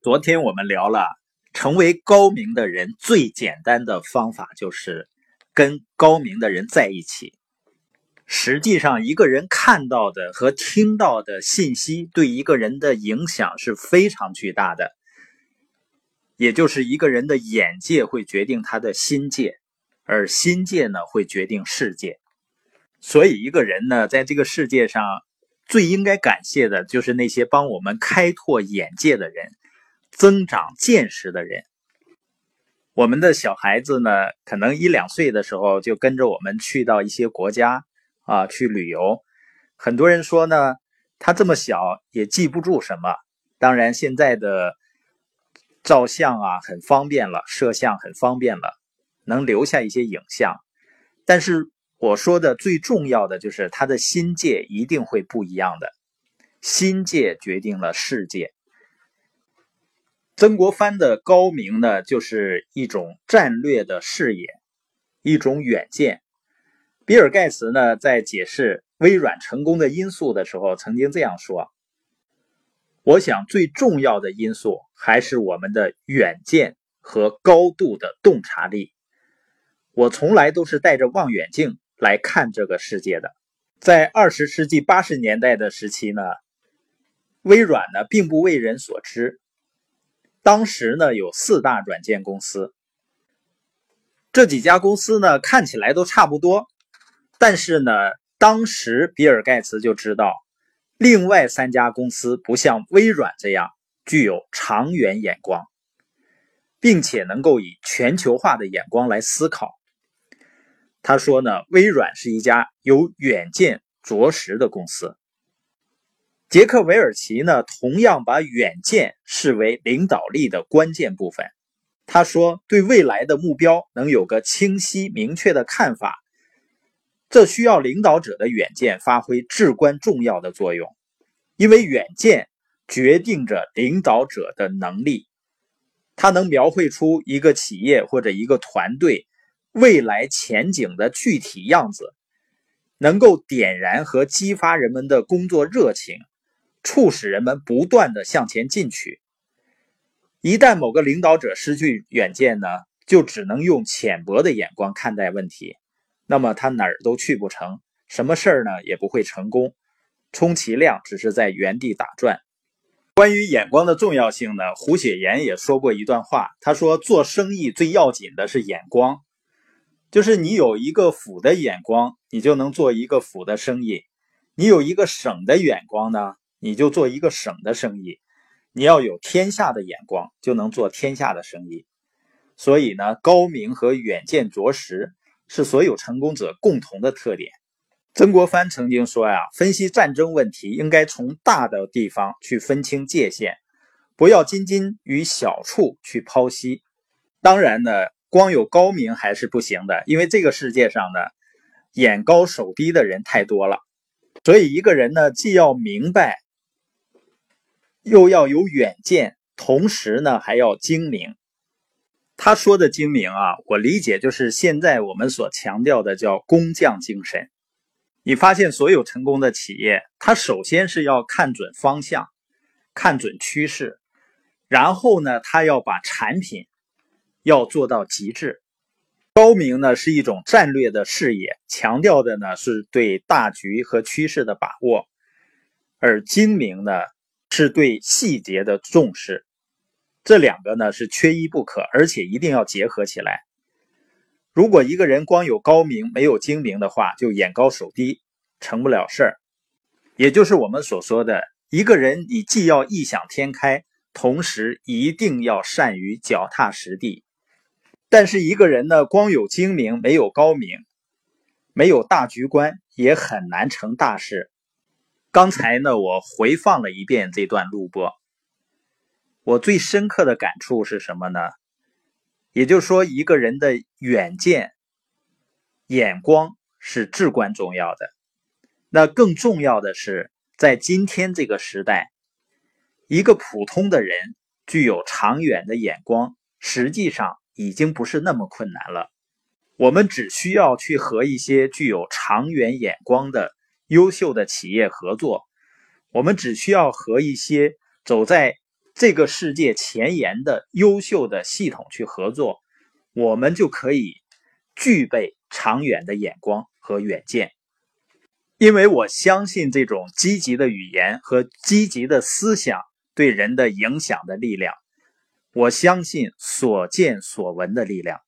昨天我们聊了，成为高明的人最简单的方法就是跟高明的人在一起。实际上，一个人看到的和听到的信息对一个人的影响是非常巨大的。也就是一个人的眼界会决定他的心界，而心界呢会决定世界。所以，一个人呢在这个世界上最应该感谢的就是那些帮我们开拓眼界的人、增长见识的人。我们的小孩子呢，可能一两岁的时候就跟着我们去到一些国家啊去旅游。很多人说呢，他这么小也记不住什么。当然，现在的。照相啊，很方便了；摄像很方便了，能留下一些影像。但是我说的最重要的就是，他的心界一定会不一样的。心界决定了世界。曾国藩的高明呢，就是一种战略的视野，一种远见。比尔盖茨呢，在解释微软成功的因素的时候，曾经这样说。我想最重要的因素还是我们的远见和高度的洞察力。我从来都是带着望远镜来看这个世界的。在二十世纪八十年代的时期呢，微软呢并不为人所知。当时呢有四大软件公司，这几家公司呢看起来都差不多，但是呢，当时比尔盖茨就知道。另外三家公司不像微软这样具有长远眼光，并且能够以全球化的眼光来思考。他说呢，微软是一家有远见卓识的公司。杰克韦尔奇呢，同样把远见视为领导力的关键部分。他说，对未来的目标能有个清晰明确的看法。这需要领导者的远见发挥至关重要的作用，因为远见决定着领导者的能力。他能描绘出一个企业或者一个团队未来前景的具体样子，能够点燃和激发人们的工作热情，促使人们不断的向前进取。一旦某个领导者失去远见呢，就只能用浅薄的眼光看待问题。那么他哪儿都去不成，什么事儿呢也不会成功，充其量只是在原地打转。关于眼光的重要性呢，胡雪岩也说过一段话，他说做生意最要紧的是眼光，就是你有一个府的眼光，你就能做一个府的生意；你有一个省的眼光呢，你就做一个省的生意；你要有天下的眼光，就能做天下的生意。所以呢，高明和远见卓识。是所有成功者共同的特点。曾国藩曾经说呀，分析战争问题应该从大的地方去分清界限，不要斤斤于小处去剖析。当然呢，光有高明还是不行的，因为这个世界上呢，眼高手低的人太多了。所以一个人呢，既要明白，又要有远见，同时呢，还要精明。他说的精明啊，我理解就是现在我们所强调的叫工匠精神。你发现所有成功的企业，他首先是要看准方向，看准趋势，然后呢，他要把产品要做到极致。高明呢是一种战略的视野，强调的呢是对大局和趋势的把握，而精明呢是对细节的重视。这两个呢是缺一不可，而且一定要结合起来。如果一个人光有高明没有精明的话，就眼高手低，成不了事儿。也就是我们所说的，一个人你既要异想天开，同时一定要善于脚踏实地。但是一个人呢，光有精明没有高明，没有大局观，也很难成大事。刚才呢，我回放了一遍这段录播。我最深刻的感触是什么呢？也就是说，一个人的远见、眼光是至关重要的。那更重要的是，在今天这个时代，一个普通的人具有长远的眼光，实际上已经不是那么困难了。我们只需要去和一些具有长远眼光的优秀的企业合作，我们只需要和一些走在这个世界前沿的优秀的系统去合作，我们就可以具备长远的眼光和远见。因为我相信这种积极的语言和积极的思想对人的影响的力量，我相信所见所闻的力量。